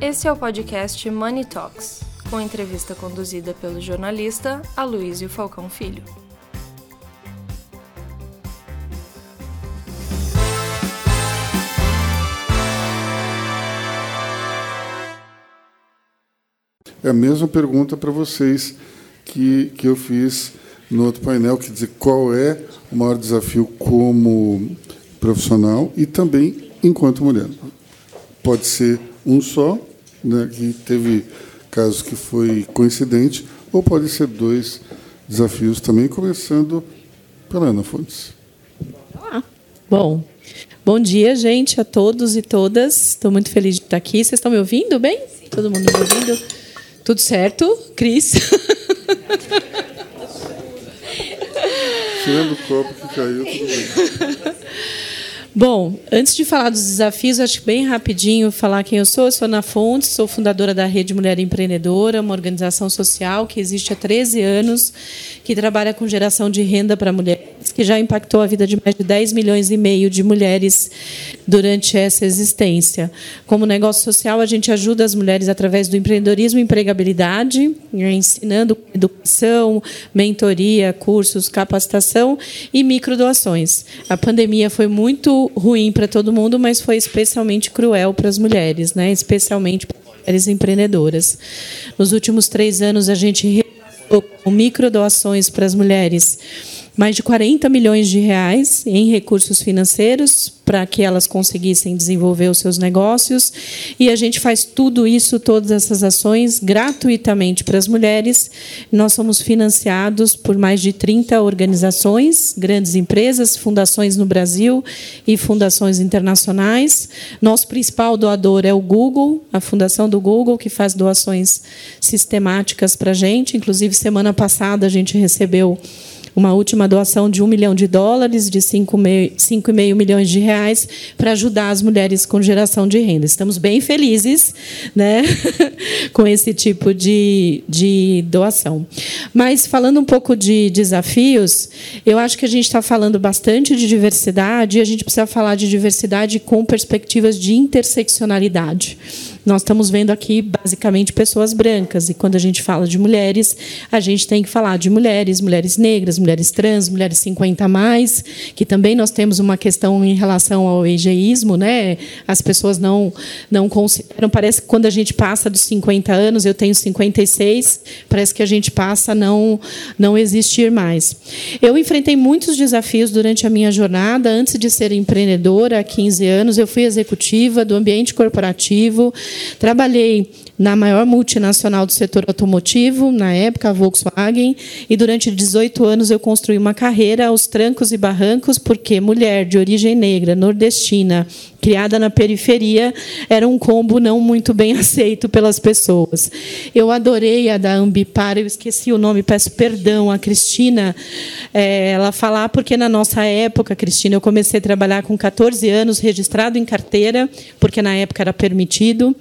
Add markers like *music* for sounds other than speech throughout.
Esse é o podcast Money Talks, com entrevista conduzida pelo jornalista Aloysio Falcão Filho. É a mesma pergunta para vocês que, que eu fiz no outro painel, quer dizer, qual é o maior desafio como profissional e também enquanto mulher. Pode ser um só, né, que teve casos que foi coincidente, ou pode ser dois desafios também, começando pela Ana Fontes. Ah, bom, bom dia, gente, a todos e todas. Estou muito feliz de estar aqui. Vocês estão me ouvindo bem? Todo mundo me ouvindo? Tudo certo? Cris? Tirando o copo que caiu, tudo bem. *laughs* Bom, antes de falar dos desafios, acho que bem rapidinho falar quem eu sou. Eu sou Ana Fontes, sou fundadora da Rede Mulher Empreendedora, uma organização social que existe há 13 anos, que trabalha com geração de renda para mulheres, que já impactou a vida de mais de 10 milhões e meio de mulheres durante essa existência. Como negócio social, a gente ajuda as mulheres através do empreendedorismo e empregabilidade, né, ensinando educação, mentoria, cursos, capacitação e microdoações. A pandemia foi muito ruim para todo mundo, mas foi especialmente cruel para as mulheres, né? especialmente para as mulheres empreendedoras. Nos últimos três anos, a gente com microdoações para as mulheres mais de 40 milhões de reais em recursos financeiros para que elas conseguissem desenvolver os seus negócios. E a gente faz tudo isso, todas essas ações, gratuitamente para as mulheres. Nós somos financiados por mais de 30 organizações, grandes empresas, fundações no Brasil e fundações internacionais. Nosso principal doador é o Google, a fundação do Google, que faz doações sistemáticas para a gente. Inclusive, semana passada, a gente recebeu uma última doação de um milhão de dólares, de 5,5 milhões de reais, para ajudar as mulheres com geração de renda. Estamos bem felizes né, *laughs* com esse tipo de, de doação. Mas, falando um pouco de desafios, eu acho que a gente está falando bastante de diversidade e a gente precisa falar de diversidade com perspectivas de interseccionalidade. Nós estamos vendo aqui, basicamente, pessoas brancas. E quando a gente fala de mulheres, a gente tem que falar de mulheres, mulheres negras, mulheres trans, mulheres 50 a mais, que também nós temos uma questão em relação ao egeísmo. Né? As pessoas não, não consideram. Parece que quando a gente passa dos 50 anos, eu tenho 56, parece que a gente passa a não, não existir mais. Eu enfrentei muitos desafios durante a minha jornada. Antes de ser empreendedora, há 15 anos, eu fui executiva do ambiente corporativo, Trabalhei na maior multinacional do setor automotivo, na época, a Volkswagen, e durante 18 anos eu construí uma carreira aos trancos e barrancos, porque mulher de origem negra, nordestina, criada na periferia, era um combo não muito bem *laughs* aceito pelas pessoas. Eu adorei a da Ambipar, eu esqueci o nome, peço perdão a Cristina, é, ela falar, porque na nossa época, Cristina, eu comecei a trabalhar com 14 anos, registrado em carteira, porque na época era permitido.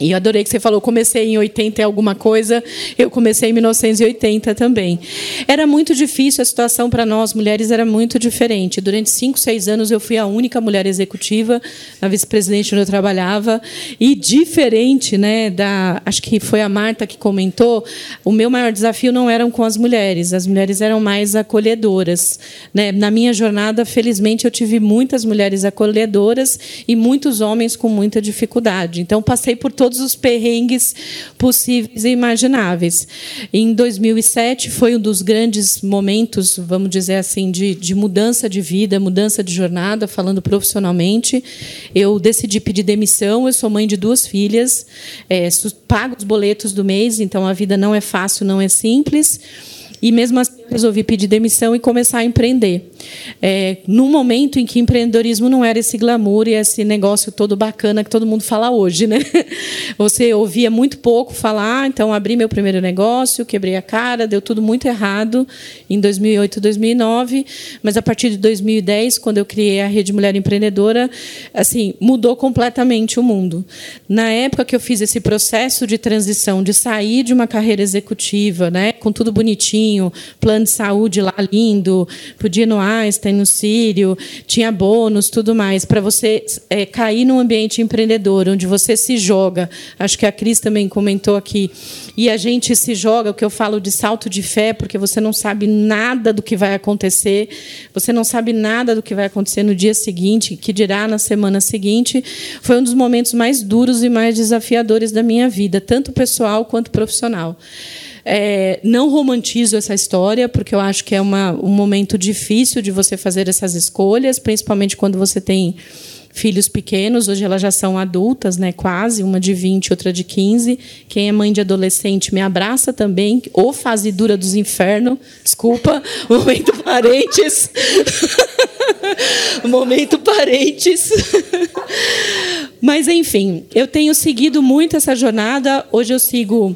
E adorei que você falou, comecei em 80 e alguma coisa, eu comecei em 1980 também. Era muito difícil, a situação para nós, mulheres, era muito diferente. Durante cinco, seis anos, eu fui a única mulher executiva, na vice-presidente onde eu trabalhava, e diferente, né, da, acho que foi a Marta que comentou, o meu maior desafio não eram com as mulheres, as mulheres eram mais acolhedoras. Né? Na minha jornada, felizmente, eu tive muitas mulheres acolhedoras e muitos homens com muita dificuldade. Então, passei por todo todos os perrengues possíveis e imagináveis. Em 2007 foi um dos grandes momentos, vamos dizer assim, de, de mudança de vida, mudança de jornada, falando profissionalmente. Eu decidi pedir demissão. Eu sou mãe de duas filhas, é, pago os boletos do mês, então a vida não é fácil, não é simples. E mesmo assim resolvi pedir demissão e começar a empreender. É, no momento em que empreendedorismo não era esse glamour e esse negócio todo bacana que todo mundo fala hoje, né? *laughs* Você ouvia muito pouco falar, então abri meu primeiro negócio, quebrei a cara, deu tudo muito errado em 2008, 2009, mas a partir de 2010, quando eu criei a Rede Mulher Empreendedora, assim, mudou completamente o mundo. Na época que eu fiz esse processo de transição, de sair de uma carreira executiva, né, com tudo bonitinho, planejado, plano de saúde lá lindo, podia ir no Einstein, no Sírio, tinha bônus, tudo mais, para você é, cair num ambiente empreendedor, onde você se joga. Acho que a Cris também comentou aqui. E a gente se joga, o que eu falo de salto de fé, porque você não sabe nada do que vai acontecer, você não sabe nada do que vai acontecer no dia seguinte, que dirá na semana seguinte. Foi um dos momentos mais duros e mais desafiadores da minha vida, tanto pessoal quanto profissional. É, não romantizo essa história, porque eu acho que é uma, um momento difícil de você fazer essas escolhas, principalmente quando você tem filhos pequenos, hoje elas já são adultas, né, quase, uma de 20, outra de 15. Quem é mãe de adolescente me abraça também, ou fase dura dos infernos. Desculpa, *laughs* momento parentes. *laughs* momento parentes. *laughs* Mas enfim, eu tenho seguido muito essa jornada. Hoje eu sigo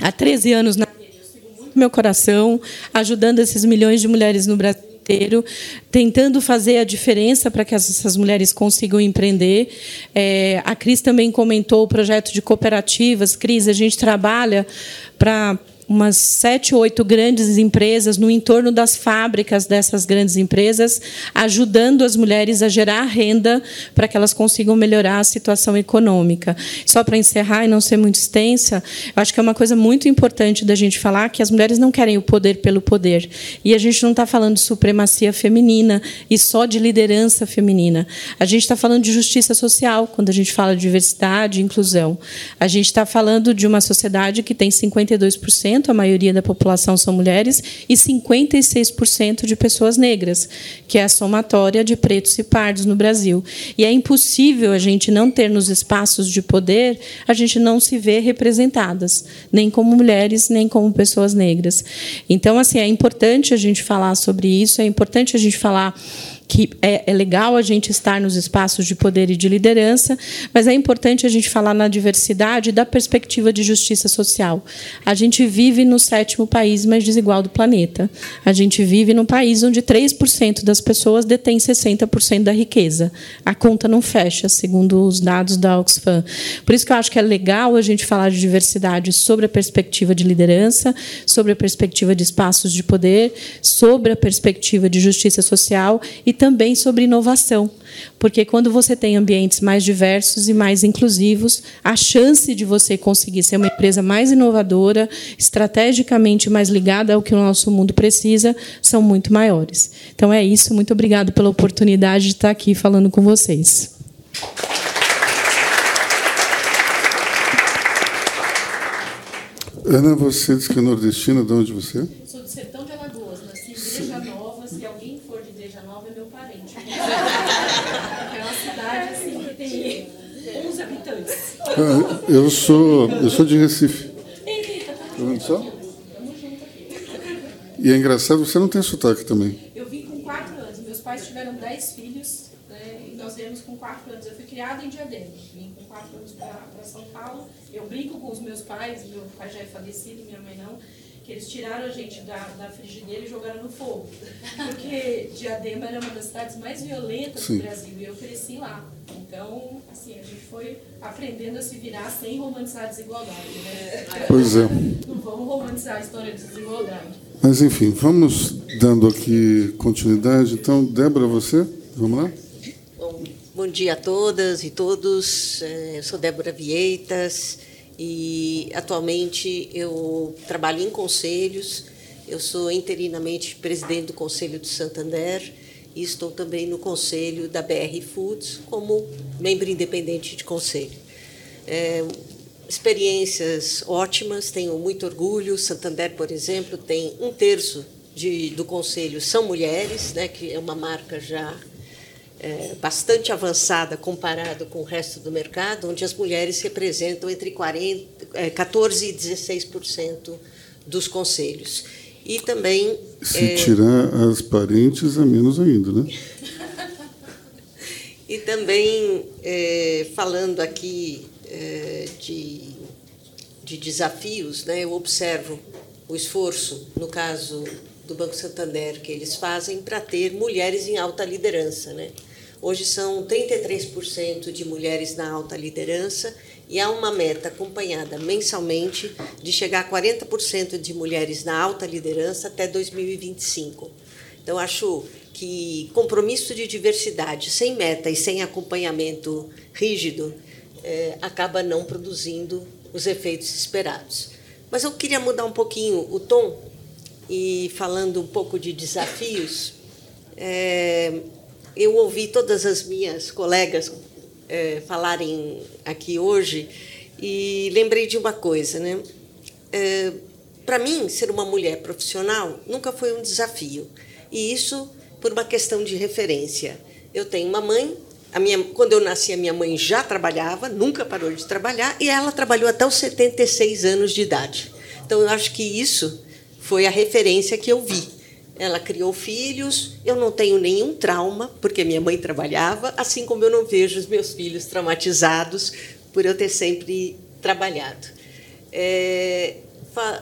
há 13 anos na meu coração, ajudando esses milhões de mulheres no Brasil inteiro, tentando fazer a diferença para que essas mulheres consigam empreender. É, a Cris também comentou o projeto de cooperativas. Cris, a gente trabalha para umas sete, oito grandes empresas no entorno das fábricas dessas grandes empresas, ajudando as mulheres a gerar renda para que elas consigam melhorar a situação econômica. Só para encerrar e não ser muito extensa, eu acho que é uma coisa muito importante da gente falar que as mulheres não querem o poder pelo poder. E a gente não está falando de supremacia feminina e só de liderança feminina. A gente está falando de justiça social quando a gente fala de diversidade e inclusão. A gente está falando de uma sociedade que tem 52% a maioria da população são mulheres, e 56% de pessoas negras, que é a somatória de pretos e pardos no Brasil. E é impossível a gente não ter nos espaços de poder, a gente não se ver representadas, nem como mulheres, nem como pessoas negras. Então, assim, é importante a gente falar sobre isso, é importante a gente falar que é, é, legal a gente estar nos espaços de poder e de liderança, mas é importante a gente falar na diversidade da perspectiva de justiça social. A gente vive no sétimo país mais desigual do planeta. A gente vive num país onde 3% das pessoas detêm 60% da riqueza. A conta não fecha, segundo os dados da Oxfam. Por isso que eu acho que é legal a gente falar de diversidade sobre a perspectiva de liderança, sobre a perspectiva de espaços de poder, sobre a perspectiva de justiça social e também sobre inovação, porque quando você tem ambientes mais diversos e mais inclusivos, a chance de você conseguir ser uma empresa mais inovadora, estrategicamente mais ligada ao que o nosso mundo precisa, são muito maiores. Então é isso, muito obrigado pela oportunidade de estar aqui falando com vocês. Ana, você disse que é nordestina, de onde você é? Sou do sertão de Alagoas, nasci em Igreja Nova, se alguém for de Igreja Nova é meu parente. É uma cidade assim que tem 11 habitantes. Ah, eu sou, eu sou de Recife. Tá vendo só? E é engraçado, você não tem sotaque também. Eu vim com 4 anos. Meus pais tiveram 10 filhos né, e nós viemos com 4 anos. Eu fui criada em Diadema. Vim com 4 anos para São Paulo. Eu brinco com os meus pais, meu pai já é falecido, minha mãe não que eles tiraram a gente da, da frigideira e jogaram no fogo. Porque Diadema era uma das cidades mais violentas Sim. do Brasil e eu cresci lá. Então, assim, a gente foi aprendendo a se virar sem romantizar a desigualdade. Né? Pois é. Não vamos romantizar a história de desigualdade. Mas, enfim, vamos dando aqui continuidade. Então, Débora, você? Vamos lá? Bom, bom dia a todas e todos. É, eu sou Débora Vieitas e atualmente eu trabalho em conselhos. Eu sou interinamente presidente do Conselho do Santander e estou também no conselho da BR Foods como membro independente de conselho. É, experiências ótimas, tenho muito orgulho. Santander, por exemplo, tem um terço de, do conselho são mulheres, né, que é uma marca já é, bastante avançada comparado com o resto do mercado, onde as mulheres representam entre 40, é, 14% e 16% dos conselhos. E também. Se é, tirar as parentes, é menos ainda, né? *laughs* e também, é, falando aqui é, de, de desafios, né, eu observo o esforço, no caso do Banco Santander, que eles fazem para ter mulheres em alta liderança. Né? Hoje são 33% de mulheres na alta liderança e há uma meta acompanhada mensalmente de chegar a 40% de mulheres na alta liderança até 2025. Então, acho que compromisso de diversidade sem meta e sem acompanhamento rígido é, acaba não produzindo os efeitos esperados. Mas eu queria mudar um pouquinho o tom e falando um pouco de desafios. É, eu ouvi todas as minhas colegas é, falarem aqui hoje e lembrei de uma coisa, né? É, Para mim, ser uma mulher profissional nunca foi um desafio e isso por uma questão de referência. Eu tenho uma mãe, a minha, quando eu nasci, a minha mãe já trabalhava, nunca parou de trabalhar, e ela trabalhou até os 76 anos de idade. Então, eu acho que isso foi a referência que eu vi. Ela criou filhos, eu não tenho nenhum trauma, porque minha mãe trabalhava, assim como eu não vejo os meus filhos traumatizados por eu ter sempre trabalhado. É,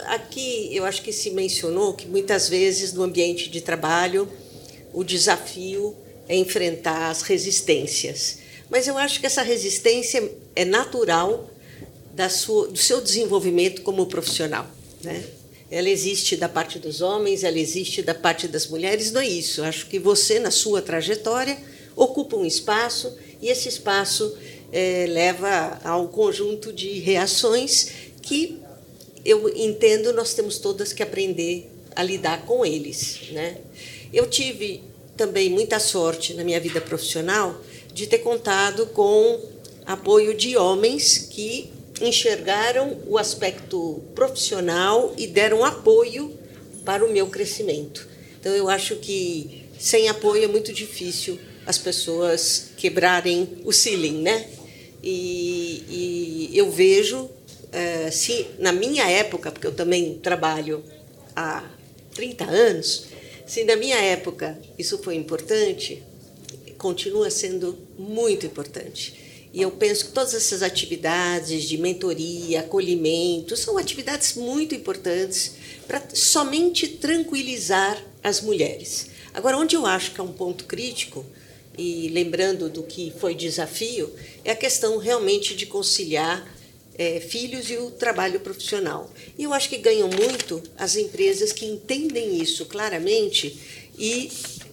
aqui, eu acho que se mencionou que muitas vezes no ambiente de trabalho o desafio é enfrentar as resistências. Mas eu acho que essa resistência é natural sua, do seu desenvolvimento como profissional. Né? Ela existe da parte dos homens, ela existe da parte das mulheres, não é isso. Eu acho que você, na sua trajetória, ocupa um espaço e esse espaço é, leva a um conjunto de reações que eu entendo nós temos todas que aprender a lidar com eles. Né? Eu tive também muita sorte na minha vida profissional de ter contado com apoio de homens que enxergaram o aspecto profissional e deram apoio para o meu crescimento. Então, eu acho que sem apoio é muito difícil as pessoas quebrarem o ceiling, né? E, e eu vejo, eh, se na minha época, porque eu também trabalho há 30 anos, se na minha época isso foi importante, continua sendo muito importante. E eu penso que todas essas atividades de mentoria, acolhimento, são atividades muito importantes para somente tranquilizar as mulheres. Agora, onde eu acho que é um ponto crítico, e lembrando do que foi desafio, é a questão realmente de conciliar é, filhos e o trabalho profissional. E eu acho que ganham muito as empresas que entendem isso claramente e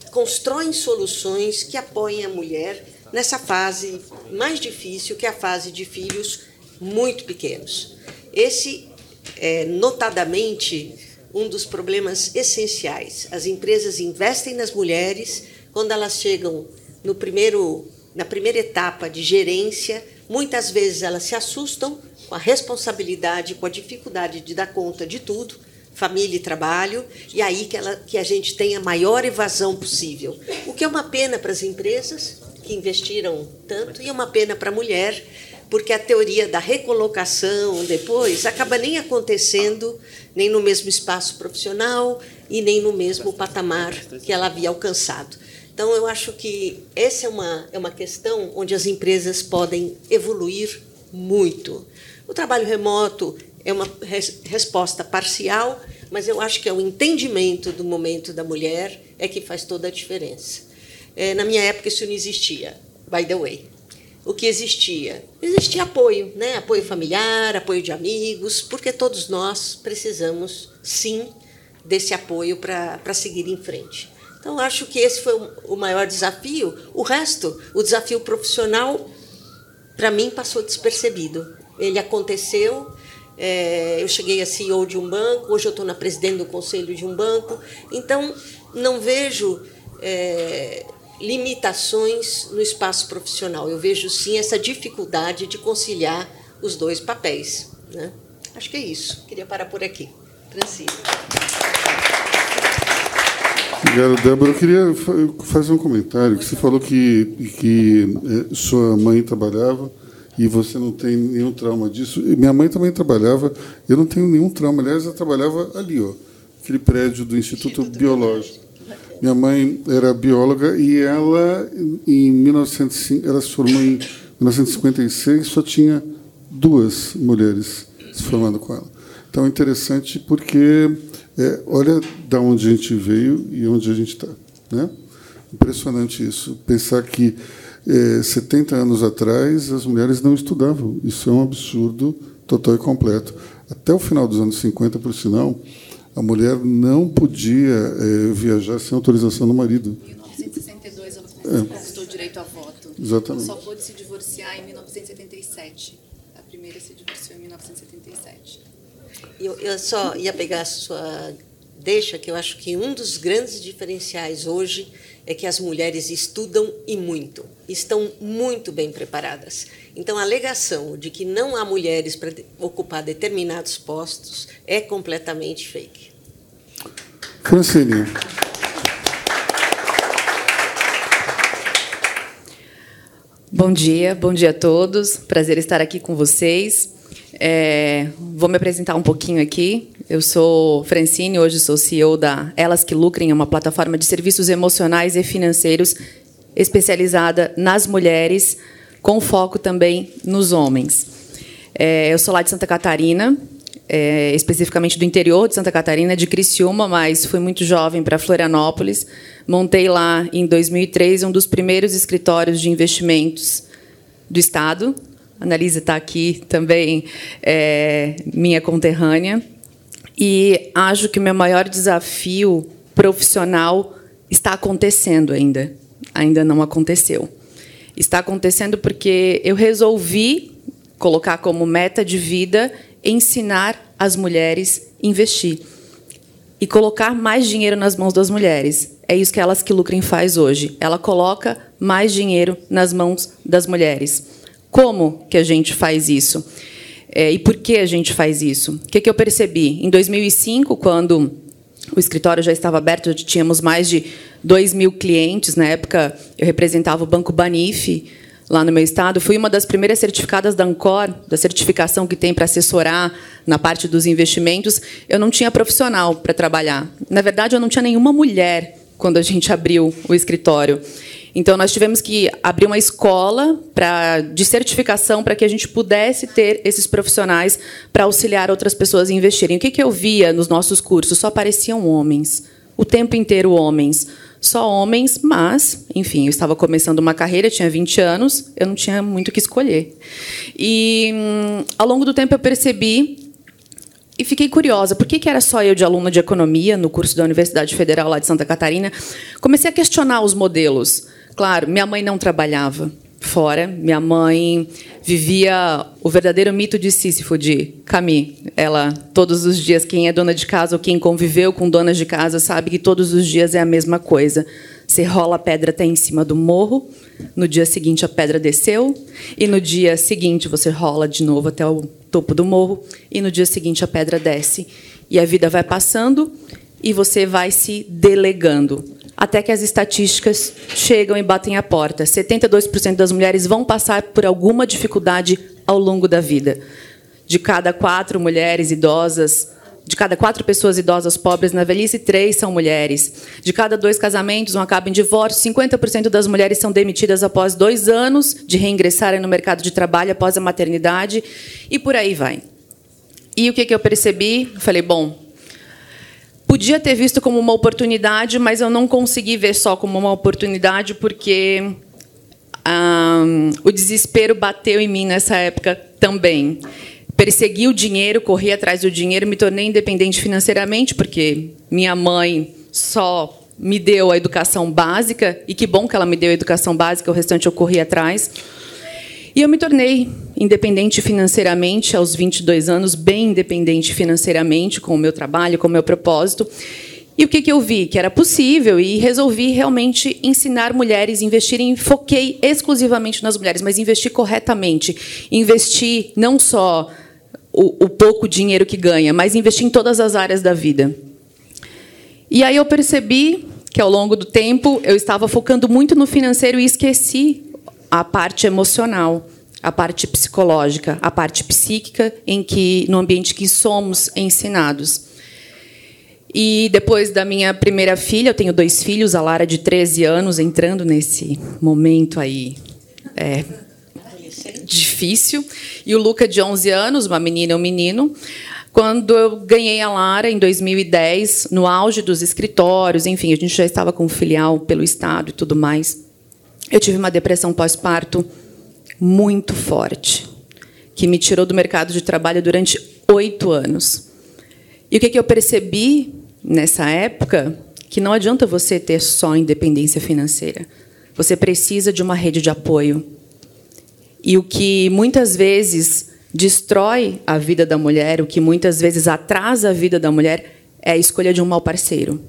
constroem soluções que apoiem a mulher nessa fase mais difícil, que é a fase de filhos muito pequenos. Esse é notadamente um dos problemas essenciais. As empresas investem nas mulheres quando elas chegam no primeiro, na primeira etapa de gerência, muitas vezes elas se assustam com a responsabilidade, com a dificuldade de dar conta de tudo, família e trabalho, e aí que, ela, que a gente tem a maior evasão possível. O que é uma pena para as empresas que investiram tanto e é uma pena para a mulher, porque a teoria da recolocação depois acaba nem acontecendo nem no mesmo espaço profissional e nem no mesmo patamar que ela havia alcançado. Então, eu acho que essa é uma, é uma questão onde as empresas podem evoluir muito. O trabalho remoto é uma res resposta parcial, mas eu acho que é o entendimento do momento da mulher é que faz toda a diferença. É, na minha época isso não existia, by the way. O que existia? Existia apoio, né? apoio familiar, apoio de amigos, porque todos nós precisamos, sim, desse apoio para seguir em frente. Então, acho que esse foi o maior desafio. O resto, o desafio profissional, para mim, passou despercebido ele aconteceu. É, eu cheguei a CEO de um banco, hoje eu estou na presidente do conselho de um banco. Então, não vejo é, limitações no espaço profissional. Eu vejo sim essa dificuldade de conciliar os dois papéis. Né? Acho que é isso. Queria parar por aqui. Francisco. Obrigado, Débora. Eu queria fazer um comentário. Que você falou que, que é, sua mãe trabalhava e você não tem nenhum trauma disso. Minha mãe também trabalhava, eu não tenho nenhum trauma. Aliás, ela trabalhava ali, ó, aquele prédio do Instituto, Instituto Biológico. Minha mãe era bióloga e ela, em 1905, ela se formou em 1956, só tinha duas mulheres se formando com ela. Então é interessante porque é, olha da onde a gente veio e onde a gente está, né? Impressionante isso. Pensar que é, 70 anos atrás, as mulheres não estudavam. Isso é um absurdo total e completo. Até o final dos anos 50, por sinal, a mulher não podia é, viajar sem autorização do marido. Em 1962, ela conquistou é. o direito a voto. Exatamente. Ela só pôde se divorciar em 1977. A primeira se divorciou em 1977. Eu, eu só ia pegar a sua deixa que eu acho que um dos grandes diferenciais hoje é que as mulheres estudam e muito, estão muito bem preparadas. Então, a alegação de que não há mulheres para ocupar determinados postos é completamente fake. Francine. Bom dia, bom dia a todos. Prazer estar aqui com vocês. É, vou me apresentar um pouquinho aqui. Eu sou Francine, hoje sou CEO da Elas que Lucrem, uma plataforma de serviços emocionais e financeiros especializada nas mulheres, com foco também nos homens. É, eu sou lá de Santa Catarina, é, especificamente do interior de Santa Catarina, de Criciúma, mas fui muito jovem para Florianópolis. Montei lá em 2003 um dos primeiros escritórios de investimentos do estado, a Annalise está aqui também, é, minha conterrânea. E acho que o meu maior desafio profissional está acontecendo ainda. Ainda não aconteceu. Está acontecendo porque eu resolvi colocar como meta de vida ensinar as mulheres a investir e colocar mais dinheiro nas mãos das mulheres. É isso que elas que lucrem faz hoje. Ela coloca mais dinheiro nas mãos das mulheres. Como que a gente faz isso? É, e por que a gente faz isso? O que, que eu percebi? Em 2005, quando o escritório já estava aberto, já tínhamos mais de 2 mil clientes. Na época, eu representava o Banco Banif, lá no meu estado. Fui uma das primeiras certificadas da Ancor, da certificação que tem para assessorar na parte dos investimentos. Eu não tinha profissional para trabalhar. Na verdade, eu não tinha nenhuma mulher quando a gente abriu o escritório. Então, nós tivemos que abrir uma escola pra, de certificação para que a gente pudesse ter esses profissionais para auxiliar outras pessoas a investirem. O que, que eu via nos nossos cursos? Só apareciam homens. O tempo inteiro homens. Só homens, mas, enfim, eu estava começando uma carreira, tinha 20 anos, eu não tinha muito o que escolher. E, hum, ao longo do tempo, eu percebi e fiquei curiosa, por que, que era só eu de aluna de economia no curso da Universidade Federal lá de Santa Catarina? Comecei a questionar os modelos. Claro, minha mãe não trabalhava fora. Minha mãe vivia o verdadeiro mito de Sísifo de Camille. Ela, todos os dias, quem é dona de casa ou quem conviveu com donas de casa sabe que todos os dias é a mesma coisa. Você rola a pedra até em cima do morro, no dia seguinte a pedra desceu, e no dia seguinte você rola de novo até o topo do morro, e no dia seguinte a pedra desce. E a vida vai passando e você vai se delegando até que as estatísticas chegam e batem a porta. 72% das mulheres vão passar por alguma dificuldade ao longo da vida. De cada quatro mulheres idosas, de cada quatro pessoas idosas pobres na velhice, três são mulheres. De cada dois casamentos, um acaba em divórcio. 50% das mulheres são demitidas após dois anos de reingressarem no mercado de trabalho após a maternidade. E por aí vai. E o que eu percebi? falei, bom, Podia ter visto como uma oportunidade, mas eu não consegui ver só como uma oportunidade, porque um, o desespero bateu em mim nessa época também. Persegui o dinheiro, corri atrás do dinheiro, me tornei independente financeiramente, porque minha mãe só me deu a educação básica, e que bom que ela me deu a educação básica, o restante eu corri atrás. E eu me tornei independente financeiramente aos 22 anos, bem independente financeiramente com o meu trabalho, com o meu propósito. E o que, que eu vi? Que era possível e resolvi realmente ensinar mulheres a investirem. Foquei exclusivamente nas mulheres, mas investir corretamente. Investir não só o, o pouco dinheiro que ganha, mas investir em todas as áreas da vida. E aí eu percebi que, ao longo do tempo, eu estava focando muito no financeiro e esqueci a parte emocional, a parte psicológica, a parte psíquica em que no ambiente que somos ensinados. E depois da minha primeira filha, eu tenho dois filhos, a Lara de 13 anos, entrando nesse momento aí é, difícil, e o Luca de 11 anos, uma menina e um menino. Quando eu ganhei a Lara em 2010, no auge dos escritórios, enfim, a gente já estava com filial pelo estado e tudo mais. Eu tive uma depressão pós-parto muito forte, que me tirou do mercado de trabalho durante oito anos. E o que, eu percebi nessa época? Que não adianta você ter só independência financeira. Você precisa de uma rede de apoio. E o que muitas vezes destrói a vida da mulher, o que muitas vezes atrasa a vida da mulher, é a escolha de um mau parceiro.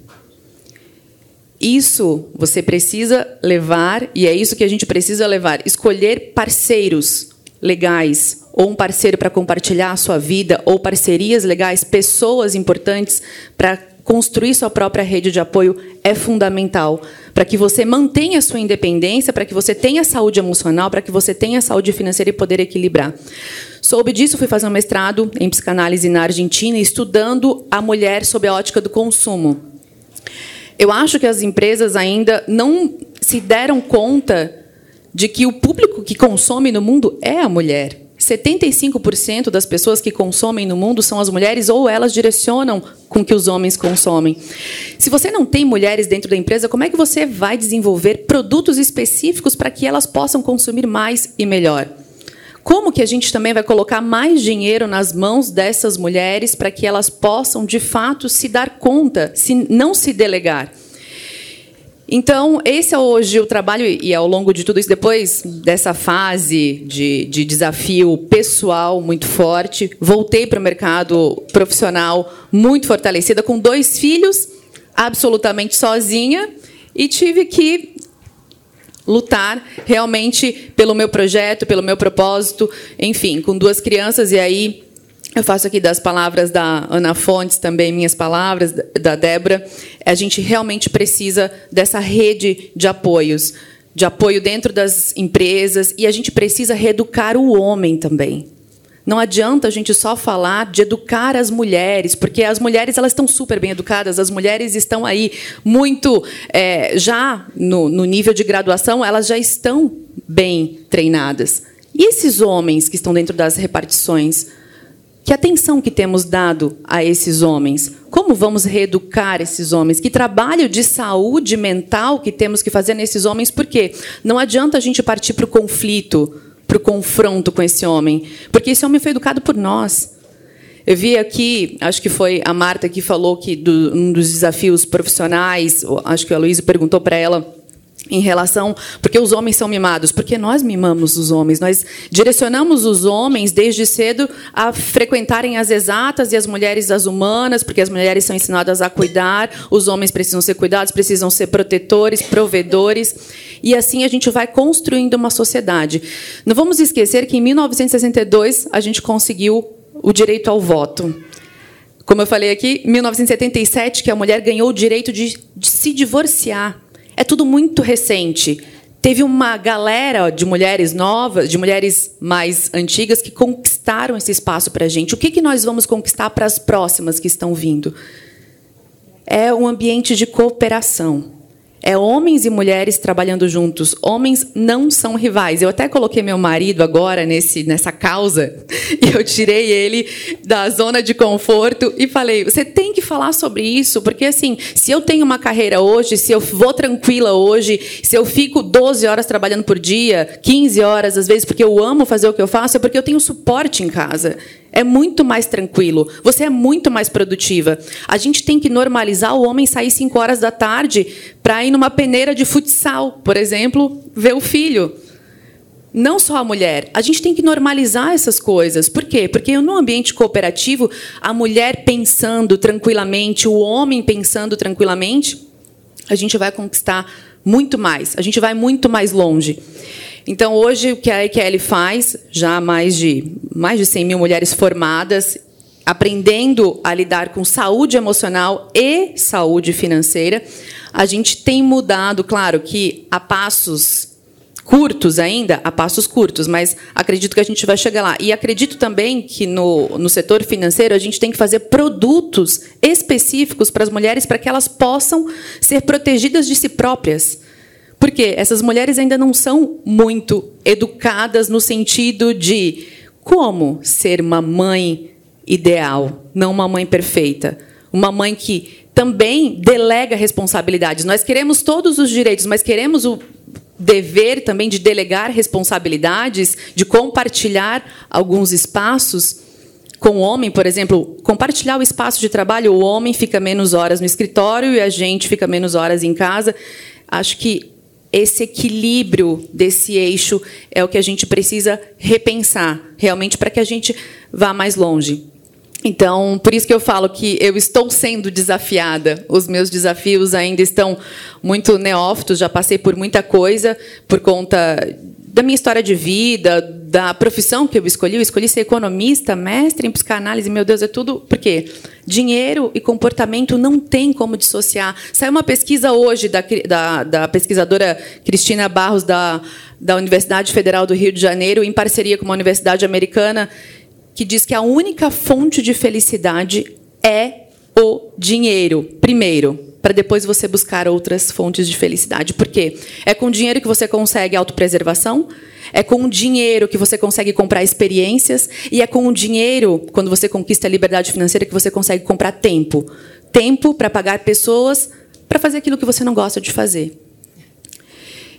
Isso você precisa levar, e é isso que a gente precisa levar: escolher parceiros legais, ou um parceiro para compartilhar a sua vida, ou parcerias legais, pessoas importantes para construir sua própria rede de apoio é fundamental para que você mantenha sua independência, para que você tenha saúde emocional, para que você tenha saúde financeira e poder equilibrar. Soube disso, fui fazer um mestrado em psicanálise na Argentina, estudando a mulher sob a ótica do consumo. Eu acho que as empresas ainda não se deram conta de que o público que consome no mundo é a mulher. 75% das pessoas que consomem no mundo são as mulheres ou elas direcionam com que os homens consomem. Se você não tem mulheres dentro da empresa, como é que você vai desenvolver produtos específicos para que elas possam consumir mais e melhor? Como que a gente também vai colocar mais dinheiro nas mãos dessas mulheres para que elas possam, de fato, se dar conta, se não se delegar? Então, esse é hoje o trabalho, e ao longo de tudo isso, depois dessa fase de, de desafio pessoal muito forte, voltei para o mercado profissional muito fortalecida, com dois filhos, absolutamente sozinha, e tive que lutar realmente pelo meu projeto, pelo meu propósito, enfim, com duas crianças, e aí eu faço aqui das palavras da Ana Fontes, também minhas palavras, da Débora. A gente realmente precisa dessa rede de apoios, de apoio dentro das empresas, e a gente precisa reeducar o homem também. Não adianta a gente só falar de educar as mulheres, porque as mulheres elas estão super bem educadas, as mulheres estão aí muito é, já no, no nível de graduação, elas já estão bem treinadas. E esses homens que estão dentro das repartições? Que atenção que temos dado a esses homens? Como vamos reeducar esses homens? Que trabalho de saúde mental que temos que fazer nesses homens? Porque não adianta a gente partir para o conflito, para o confronto com esse homem, porque esse homem foi educado por nós. Eu vi aqui, acho que foi a Marta que falou que do, um dos desafios profissionais, acho que a Luísa perguntou para ela em relação porque os homens são mimados, porque nós mimamos os homens, nós direcionamos os homens desde cedo a frequentarem as exatas e as mulheres as humanas, porque as mulheres são ensinadas a cuidar, os homens precisam ser cuidados, precisam ser protetores, provedores, e assim a gente vai construindo uma sociedade. Não vamos esquecer que em 1962 a gente conseguiu o direito ao voto. Como eu falei aqui, 1977 que a mulher ganhou o direito de, de se divorciar. É tudo muito recente. Teve uma galera de mulheres novas, de mulheres mais antigas, que conquistaram esse espaço para a gente. O que, que nós vamos conquistar para as próximas que estão vindo? É um ambiente de cooperação. É homens e mulheres trabalhando juntos. Homens não são rivais. Eu até coloquei meu marido agora nesse, nessa causa *laughs* e eu tirei ele da zona de conforto e falei: você tem que falar sobre isso, porque assim, se eu tenho uma carreira hoje, se eu vou tranquila hoje, se eu fico 12 horas trabalhando por dia, 15 horas às vezes, porque eu amo fazer o que eu faço, é porque eu tenho suporte em casa é muito mais tranquilo, você é muito mais produtiva. A gente tem que normalizar o homem sair 5 horas da tarde para ir numa peneira de futsal, por exemplo, ver o filho. Não só a mulher. A gente tem que normalizar essas coisas. Por quê? Porque no ambiente cooperativo, a mulher pensando tranquilamente, o homem pensando tranquilamente, a gente vai conquistar muito mais, a gente vai muito mais longe. Então, hoje, o que a EQL faz, já mais de, mais de 100 mil mulheres formadas, aprendendo a lidar com saúde emocional e saúde financeira, a gente tem mudado, claro, que a passos curtos ainda, a passos curtos, mas acredito que a gente vai chegar lá. E acredito também que no, no setor financeiro a gente tem que fazer produtos específicos para as mulheres para que elas possam ser protegidas de si próprias. Porque essas mulheres ainda não são muito educadas no sentido de como ser uma mãe ideal, não uma mãe perfeita. Uma mãe que também delega responsabilidades. Nós queremos todos os direitos, mas queremos o dever também de delegar responsabilidades, de compartilhar alguns espaços com o homem, por exemplo, compartilhar o espaço de trabalho, o homem fica menos horas no escritório e a gente fica menos horas em casa. Acho que esse equilíbrio desse eixo é o que a gente precisa repensar, realmente, para que a gente vá mais longe. Então, por isso que eu falo que eu estou sendo desafiada. Os meus desafios ainda estão muito neófitos, já passei por muita coisa por conta da minha história de vida, da profissão que eu escolhi. Eu escolhi ser economista, mestre em psicanálise. Meu Deus, é tudo. Por quê? Dinheiro e comportamento não tem como dissociar. Saiu uma pesquisa hoje da, da, da pesquisadora Cristina Barros, da, da Universidade Federal do Rio de Janeiro, em parceria com uma universidade americana, que diz que a única fonte de felicidade é o dinheiro, primeiro, para depois você buscar outras fontes de felicidade. Por quê? É com dinheiro que você consegue autopreservação, é com o dinheiro que você consegue comprar experiências, e é com o dinheiro, quando você conquista a liberdade financeira, que você consegue comprar tempo. Tempo para pagar pessoas para fazer aquilo que você não gosta de fazer.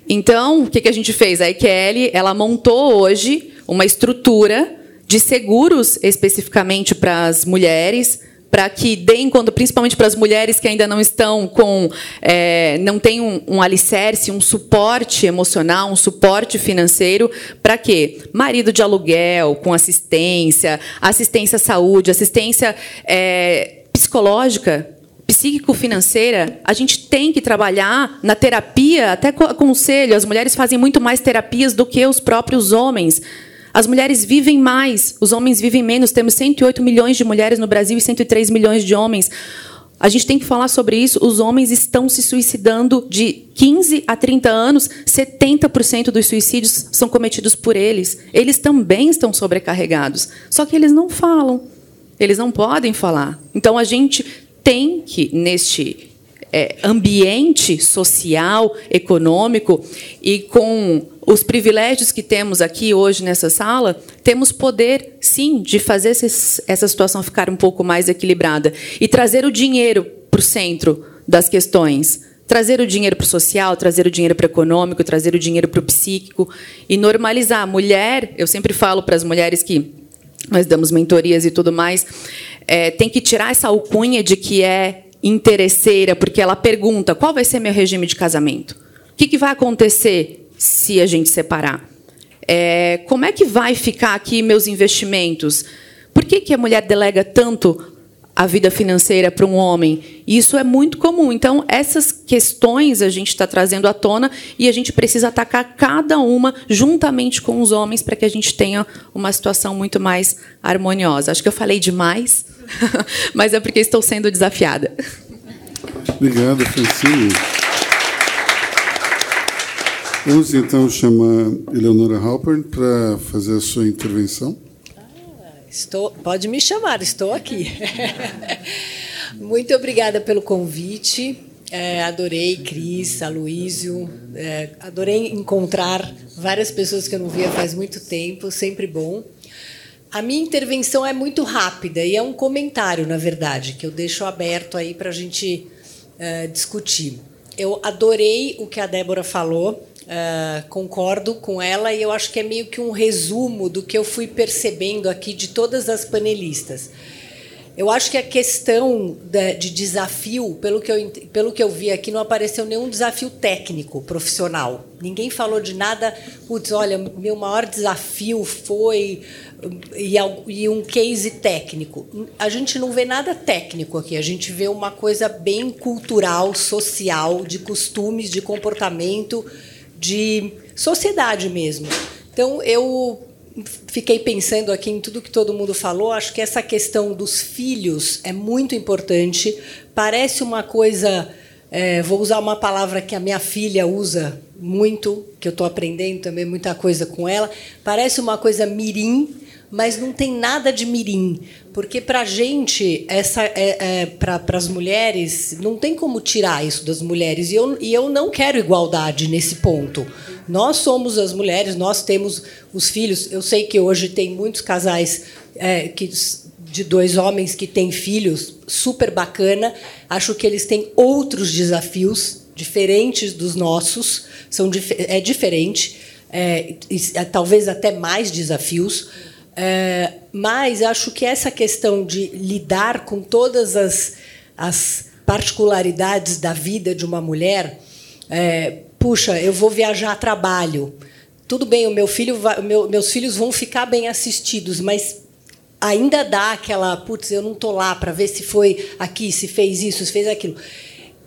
Então, o que a gente fez? A EQL ela montou hoje uma estrutura de seguros especificamente para as mulheres, para que deem conta, principalmente para as mulheres que ainda não estão com, é, não têm um, um, alicerce, um suporte emocional, um suporte financeiro, para quê? Marido de aluguel, com assistência, assistência à saúde, assistência é, psicológica, psíquico-financeira, a gente tem que trabalhar na terapia, até aconselho, as mulheres fazem muito mais terapias do que os próprios homens. As mulheres vivem mais, os homens vivem menos. Temos 108 milhões de mulheres no Brasil e 103 milhões de homens. A gente tem que falar sobre isso. Os homens estão se suicidando de 15 a 30 anos. 70% dos suicídios são cometidos por eles. Eles também estão sobrecarregados. Só que eles não falam. Eles não podem falar. Então a gente tem que, neste é, ambiente social, econômico e com os privilégios que temos aqui hoje nessa sala, temos poder, sim, de fazer essa situação ficar um pouco mais equilibrada e trazer o dinheiro para o centro das questões. Trazer o dinheiro para o social, trazer o dinheiro para o econômico, trazer o dinheiro para o psíquico e normalizar. A mulher, eu sempre falo para as mulheres que nós damos mentorias e tudo mais, é, tem que tirar essa alcunha de que é interesseira, porque ela pergunta qual vai ser meu regime de casamento. O que, que vai acontecer se a gente separar? É, como é que vai ficar aqui meus investimentos? Por que, que a mulher delega tanto a vida financeira para um homem? Isso é muito comum. Então, essas questões a gente está trazendo à tona e a gente precisa atacar cada uma juntamente com os homens para que a gente tenha uma situação muito mais harmoniosa. Acho que eu falei demais, *laughs* mas é porque estou sendo desafiada. Obrigado, Francine. Vamos então chamar Eleonora Halpern para fazer a sua intervenção. Ah, estou, pode me chamar, estou aqui. *laughs* Muito obrigada pelo convite. É, adorei Cris, Aloísio. É, adorei encontrar várias pessoas que eu não via faz muito tempo, sempre bom. A minha intervenção é muito rápida e é um comentário, na verdade, que eu deixo aberto aí para a gente é, discutir. Eu adorei o que a Débora falou Uh, concordo com ela e eu acho que é meio que um resumo do que eu fui percebendo aqui de todas as panelistas. Eu acho que a questão de desafio, pelo que, eu, pelo que eu vi aqui, não apareceu nenhum desafio técnico, profissional. Ninguém falou de nada, putz, olha, meu maior desafio foi e, um case técnico. A gente não vê nada técnico aqui, a gente vê uma coisa bem cultural, social, de costumes, de comportamento de sociedade mesmo. Então, eu fiquei pensando aqui em tudo que todo mundo falou. Acho que essa questão dos filhos é muito importante. Parece uma coisa. É, vou usar uma palavra que a minha filha usa muito, que eu estou aprendendo também muita coisa com ela. Parece uma coisa mirim, mas não tem nada de mirim, porque para a gente, essa, é, é, para as mulheres, não tem como tirar isso das mulheres. E eu, e eu não quero igualdade nesse ponto. Nós somos as mulheres, nós temos os filhos. Eu sei que hoje tem muitos casais é, que, de dois homens que têm filhos, super bacana. Acho que eles têm outros desafios diferentes dos nossos, são é diferente, é, é, talvez até mais desafios, é, mas acho que essa questão de lidar com todas as, as particularidades da vida de uma mulher, é, puxa, eu vou viajar a trabalho, tudo bem, o meu filho, vai, meu, meus filhos vão ficar bem assistidos, mas ainda dá aquela, putz, eu não estou lá para ver se foi aqui, se fez isso, se fez aquilo.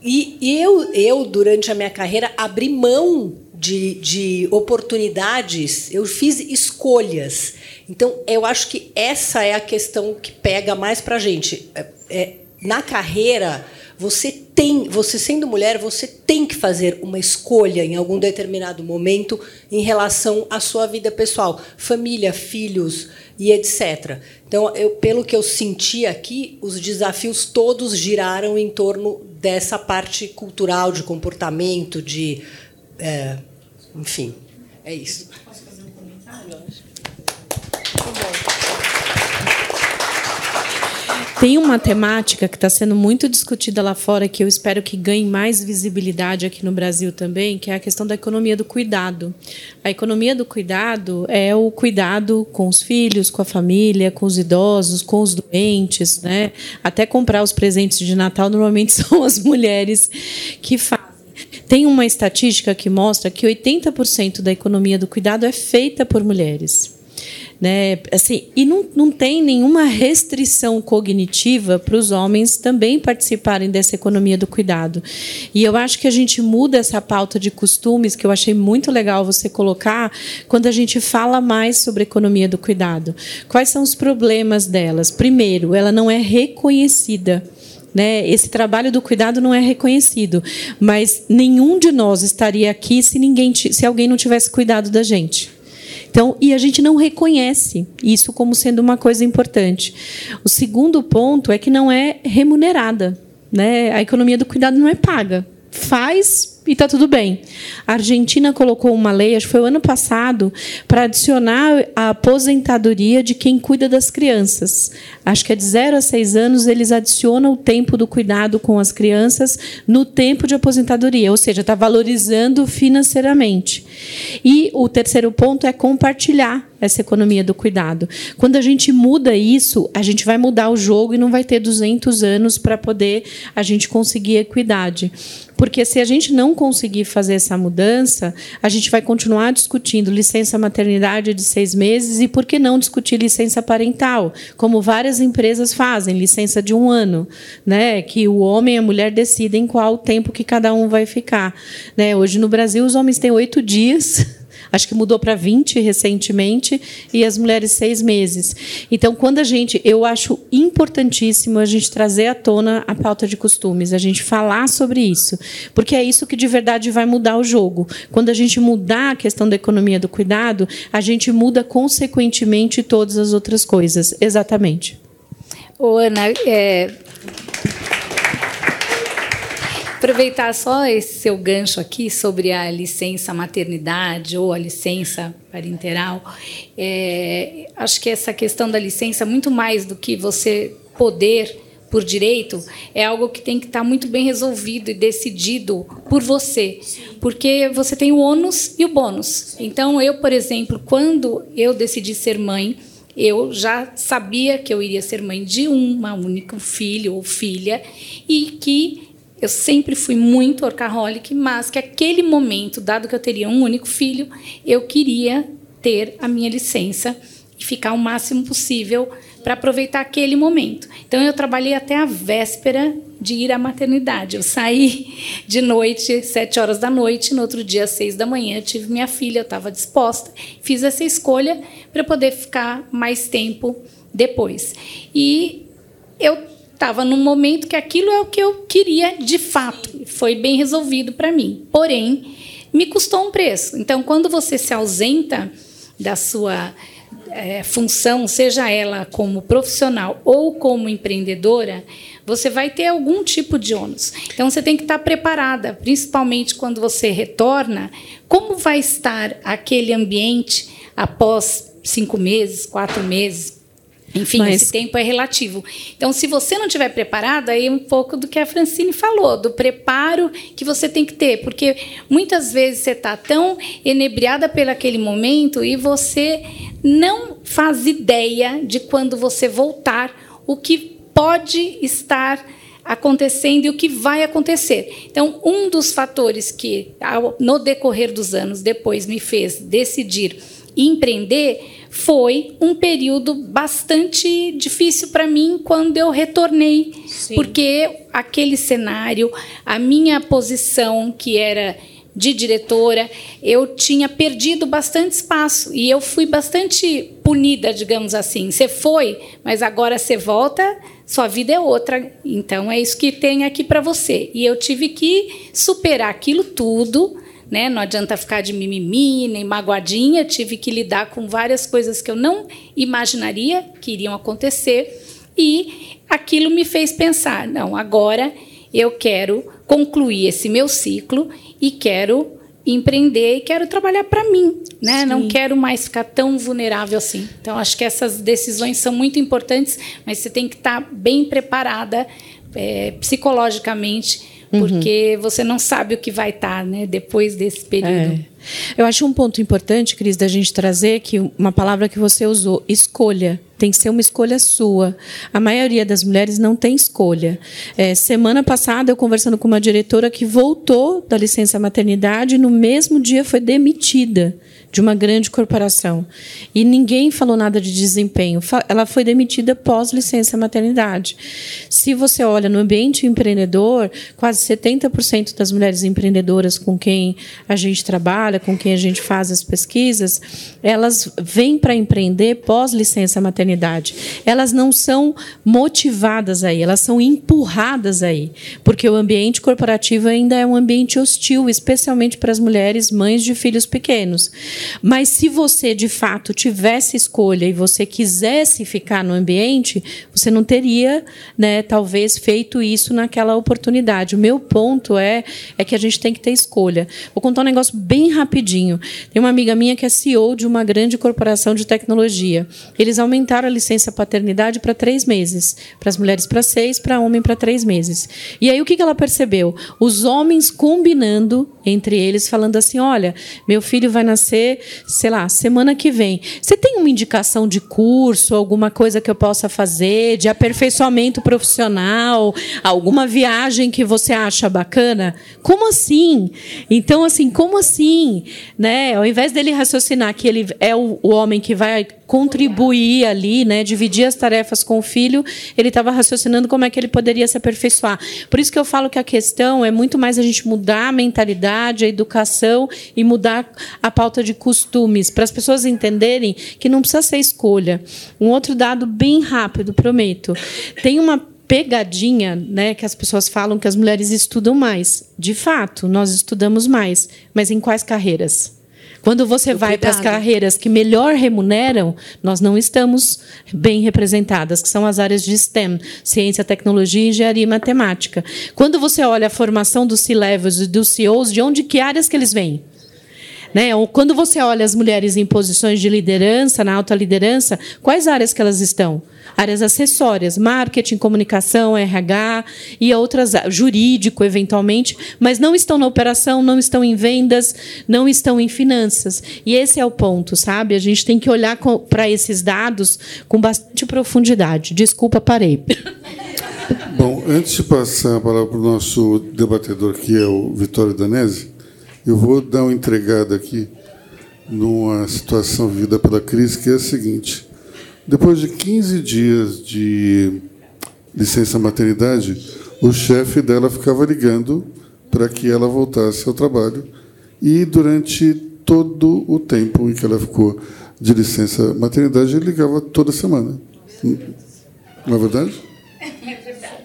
E, e eu, eu, durante a minha carreira, abri mão de, de oportunidades, eu fiz escolhas. Então, eu acho que essa é a questão que pega mais para a gente. É, é, na carreira, você tem, você sendo mulher, você tem que fazer uma escolha em algum determinado momento em relação à sua vida pessoal, família, filhos e etc. Então, eu, pelo que eu senti aqui, os desafios todos giraram em torno dessa parte cultural, de comportamento, de é, enfim, é isso. Posso fazer um comentário? Tem uma temática que está sendo muito discutida lá fora, que eu espero que ganhe mais visibilidade aqui no Brasil também, que é a questão da economia do cuidado. A economia do cuidado é o cuidado com os filhos, com a família, com os idosos, com os doentes, né? Até comprar os presentes de Natal normalmente *laughs* são as mulheres que fazem. Tem uma estatística que mostra que 80% da economia do cuidado é feita por mulheres. Né? Assim, e não, não tem nenhuma restrição cognitiva para os homens também participarem dessa economia do cuidado. E eu acho que a gente muda essa pauta de costumes, que eu achei muito legal você colocar, quando a gente fala mais sobre economia do cuidado. Quais são os problemas delas? Primeiro, ela não é reconhecida. Né? Esse trabalho do cuidado não é reconhecido, mas nenhum de nós estaria aqui se ninguém, se alguém não tivesse cuidado da gente. Então, e a gente não reconhece isso como sendo uma coisa importante. O segundo ponto é que não é remunerada, né? A economia do cuidado não é paga. Faz e está tudo bem. A Argentina colocou uma lei, acho que foi o ano passado, para adicionar a aposentadoria de quem cuida das crianças. Acho que é de 0 a 6 anos, eles adicionam o tempo do cuidado com as crianças no tempo de aposentadoria, ou seja, está valorizando financeiramente. E o terceiro ponto é compartilhar essa economia do cuidado. Quando a gente muda isso, a gente vai mudar o jogo e não vai ter 200 anos para poder a gente conseguir equidade. Porque se a gente não conseguir fazer essa mudança, a gente vai continuar discutindo licença maternidade de seis meses e por que não discutir licença parental, como várias empresas fazem, licença de um ano, né? Que o homem e a mulher decidem qual o tempo que cada um vai ficar. Né? Hoje no Brasil os homens têm oito dias Acho que mudou para 20 recentemente e as mulheres seis meses. Então, quando a gente, eu acho importantíssimo a gente trazer à tona a pauta de costumes, a gente falar sobre isso, porque é isso que de verdade vai mudar o jogo. Quando a gente mudar a questão da economia do cuidado, a gente muda consequentemente todas as outras coisas. Exatamente. Ô, Ana, é, Aproveitar só esse seu gancho aqui sobre a licença maternidade ou a licença parenteral. É, acho que essa questão da licença, muito mais do que você poder por direito, é algo que tem que estar muito bem resolvido e decidido por você, porque você tem o ônus e o bônus. Então, eu, por exemplo, quando eu decidi ser mãe, eu já sabia que eu iria ser mãe de uma única filho ou filha e que eu sempre fui muito orcaholic, mas que aquele momento, dado que eu teria um único filho, eu queria ter a minha licença e ficar o máximo possível para aproveitar aquele momento. Então eu trabalhei até a véspera de ir à maternidade. Eu saí de noite, sete horas da noite, no outro dia, seis da manhã, tive minha filha, eu estava disposta, fiz essa escolha para poder ficar mais tempo depois. E eu estava num momento que aquilo é o que eu queria de fato. Foi bem resolvido para mim. Porém, me custou um preço. Então, quando você se ausenta da sua é, função, seja ela como profissional ou como empreendedora, você vai ter algum tipo de ônus. Então, você tem que estar preparada, principalmente quando você retorna, como vai estar aquele ambiente após cinco meses, quatro meses, Enfim, Mas... esse tempo é relativo. Então, se você não estiver preparado, aí é um pouco do que a Francine falou, do preparo que você tem que ter, porque muitas vezes você está tão enebriada pelo aquele momento e você não faz ideia de quando você voltar o que pode estar acontecendo e o que vai acontecer. Então, um dos fatores que, no decorrer dos anos, depois me fez decidir empreender foi um período bastante difícil para mim quando eu retornei, Sim. porque aquele cenário, a minha posição, que era de diretora, eu tinha perdido bastante espaço e eu fui bastante punida, digamos assim. Você foi, mas agora você volta, sua vida é outra. Então é isso que tem aqui para você. E eu tive que superar aquilo tudo né? Não adianta ficar de mimimi, nem magoadinha. Tive que lidar com várias coisas que eu não imaginaria que iriam acontecer. E aquilo me fez pensar: não, agora eu quero concluir esse meu ciclo e quero empreender e quero trabalhar para mim, né? Sim. Não quero mais ficar tão vulnerável assim. Então acho que essas decisões são muito importantes, mas você tem que estar tá bem preparada é, psicologicamente Uhum. porque você não sabe o que vai estar, tá, né, depois desse período. É. Eu acho um ponto importante, Cris, da gente trazer que uma palavra que você usou, escolha. Tem que ser uma escolha sua. A maioria das mulheres não tem escolha. É, semana passada, eu conversando com uma diretora que voltou da licença maternidade e no mesmo dia foi demitida de uma grande corporação. E ninguém falou nada de desempenho. Ela foi demitida pós licença maternidade. Se você olha no ambiente empreendedor, quase 70% das mulheres empreendedoras com quem a gente trabalha, com quem a gente faz as pesquisas, elas vêm para empreender pós licença maternidade. Elas não são motivadas aí, elas são empurradas aí, porque o ambiente corporativo ainda é um ambiente hostil, especialmente para as mulheres mães de filhos pequenos. Mas se você de fato tivesse escolha e você quisesse ficar no ambiente, você não teria, né, talvez feito isso naquela oportunidade. O meu ponto é é que a gente tem que ter escolha. Vou contar um negócio bem rapidinho. Tem uma amiga minha que é CEO de uma grande corporação de tecnologia. Eles aumentaram a licença paternidade para três meses, para as mulheres para seis, para homem para três meses. E aí o que ela percebeu? Os homens combinando entre eles, falando assim: olha, meu filho vai nascer sei lá, semana que vem. Você tem uma indicação de curso, alguma coisa que eu possa fazer, de aperfeiçoamento profissional, alguma viagem que você acha bacana? Como assim? Então, assim, como assim? Né? Ao invés dele raciocinar que ele é o, o homem que vai contribuir ali, né, dividir as tarefas com o filho, ele estava raciocinando como é que ele poderia se aperfeiçoar. Por isso que eu falo que a questão é muito mais a gente mudar a mentalidade, a educação e mudar a pauta de costumes, para as pessoas entenderem que não precisa ser escolha. Um outro dado bem rápido, prometo. Tem uma pegadinha, né, que as pessoas falam que as mulheres estudam mais. De fato, nós estudamos mais, mas em quais carreiras? Quando você vai para as carreiras que melhor remuneram, nós não estamos bem representadas, que são as áreas de STEM, ciência, tecnologia, engenharia e matemática. Quando você olha a formação dos C-levels e dos CEOs, de onde que áreas que eles vêm? Né? Quando você olha as mulheres em posições de liderança, na alta liderança, quais áreas que elas estão? Áreas acessórias, marketing, comunicação, RH e outras, jurídico, eventualmente, mas não estão na operação, não estão em vendas, não estão em finanças. E esse é o ponto, sabe? A gente tem que olhar para esses dados com bastante profundidade. Desculpa, parei. Bom, antes de passar a palavra para o nosso debatedor, que é o Vitório Danese, eu vou dar uma entregada aqui numa situação vivida pela crise, que é a seguinte. Depois de 15 dias de licença maternidade, o chefe dela ficava ligando para que ela voltasse ao trabalho. E durante todo o tempo em que ela ficou de licença maternidade, ele ligava toda semana. Não é verdade? É verdade.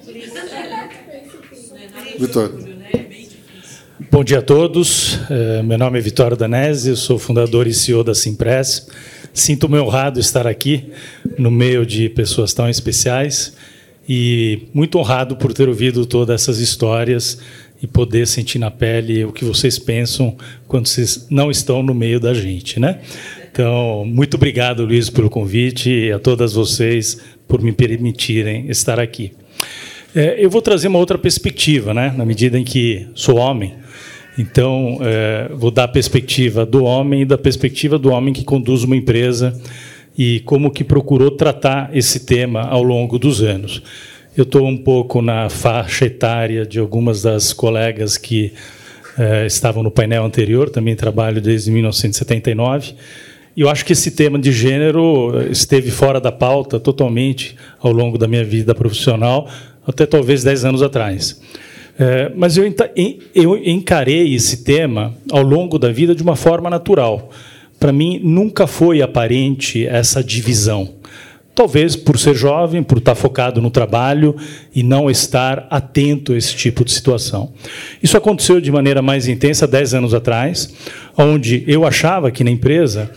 Vitória. Bom dia a todos. É, meu nome é Vitório Danese, sou fundador e CEO da Simpress. Sinto-me honrado estar aqui no meio de pessoas tão especiais e muito honrado por ter ouvido todas essas histórias e poder sentir na pele o que vocês pensam quando vocês não estão no meio da gente, né? Então, muito obrigado, Luiz, pelo convite e a todas vocês por me permitirem estar aqui. É, eu vou trazer uma outra perspectiva, né? na medida em que sou homem. Então, é, vou dar a perspectiva do homem e da perspectiva do homem que conduz uma empresa e como que procurou tratar esse tema ao longo dos anos. Eu estou um pouco na faixa etária de algumas das colegas que é, estavam no painel anterior, também trabalho desde 1979. E eu acho que esse tema de gênero esteve fora da pauta totalmente ao longo da minha vida profissional, até talvez 10 anos atrás. É, mas eu, eu encarei esse tema ao longo da vida de uma forma natural. Para mim, nunca foi aparente essa divisão. Talvez por ser jovem, por estar focado no trabalho e não estar atento a esse tipo de situação. Isso aconteceu de maneira mais intensa 10 anos atrás, onde eu achava que na empresa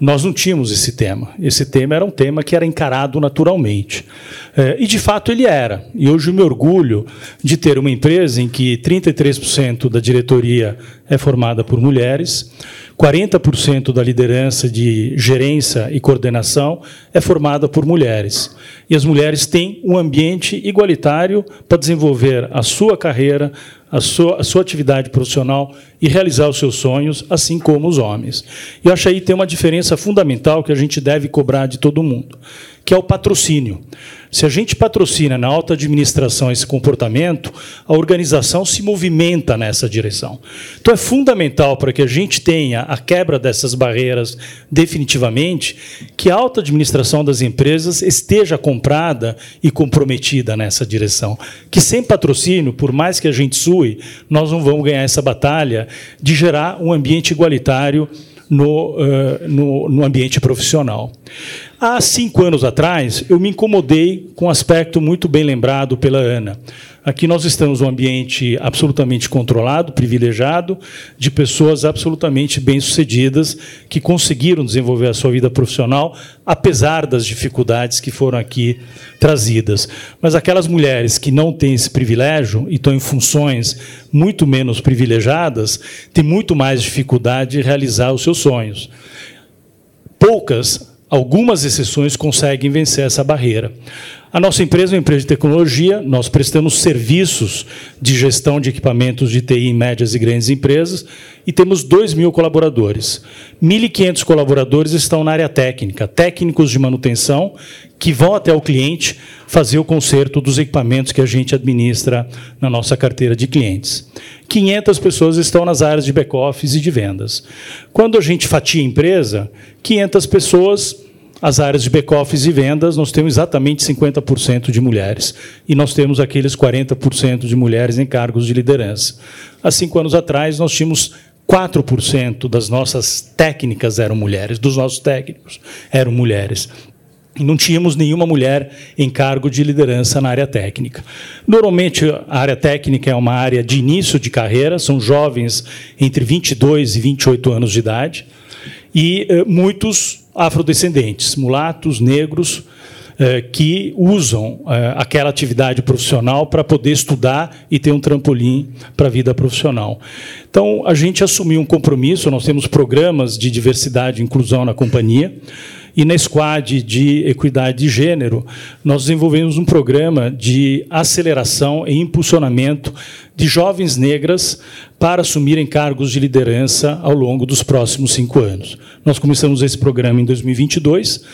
nós não tínhamos esse tema. Esse tema era um tema que era encarado naturalmente. É, e, de fato, ele era. E hoje eu me orgulho de ter uma empresa em que 33% da diretoria é formada por mulheres, 40% da liderança de gerência e coordenação é formada por mulheres. E as mulheres têm um ambiente igualitário para desenvolver a sua carreira, a sua, a sua atividade profissional e realizar os seus sonhos, assim como os homens. E eu acho aí tem uma diferença fundamental que a gente deve cobrar de todo mundo, que é o patrocínio. Se a gente patrocina na alta administração esse comportamento, a organização se movimenta nessa direção. Então é fundamental para que a gente tenha a quebra dessas barreiras definitivamente, que a alta administração das empresas esteja comprada e comprometida nessa direção. Que sem patrocínio, por mais que a gente sue, nós não vamos ganhar essa batalha de gerar um ambiente igualitário no, uh, no, no ambiente profissional. Há cinco anos atrás, eu me incomodei com um aspecto muito bem lembrado pela Ana. Aqui nós estamos num ambiente absolutamente controlado, privilegiado, de pessoas absolutamente bem-sucedidas que conseguiram desenvolver a sua vida profissional, apesar das dificuldades que foram aqui trazidas. Mas aquelas mulheres que não têm esse privilégio e estão em funções muito menos privilegiadas, têm muito mais dificuldade de realizar os seus sonhos. Poucas Algumas exceções conseguem vencer essa barreira. A nossa empresa é uma empresa de tecnologia, nós prestamos serviços de gestão de equipamentos de TI em médias e grandes empresas e temos 2 mil colaboradores. 1.500 colaboradores estão na área técnica, técnicos de manutenção, que vão até o cliente fazer o conserto dos equipamentos que a gente administra na nossa carteira de clientes. 500 pessoas estão nas áreas de back-office e de vendas. Quando a gente fatia a empresa, 500 pessoas as áreas de back-office e vendas, nós temos exatamente 50% de mulheres. E nós temos aqueles 40% de mulheres em cargos de liderança. Há cinco anos atrás, nós tínhamos 4% das nossas técnicas eram mulheres, dos nossos técnicos eram mulheres. E não tínhamos nenhuma mulher em cargo de liderança na área técnica. Normalmente, a área técnica é uma área de início de carreira, são jovens entre 22 e 28 anos de idade, e eh, muitos afrodescendentes, mulatos, negros, eh, que usam eh, aquela atividade profissional para poder estudar e ter um trampolim para a vida profissional. Então, a gente assumiu um compromisso, nós temos programas de diversidade e inclusão na companhia, e na Squad de Equidade de Gênero, nós desenvolvemos um programa de aceleração e impulsionamento de jovens negras para assumirem cargos de liderança ao longo dos próximos cinco anos. Nós começamos esse programa em 2022.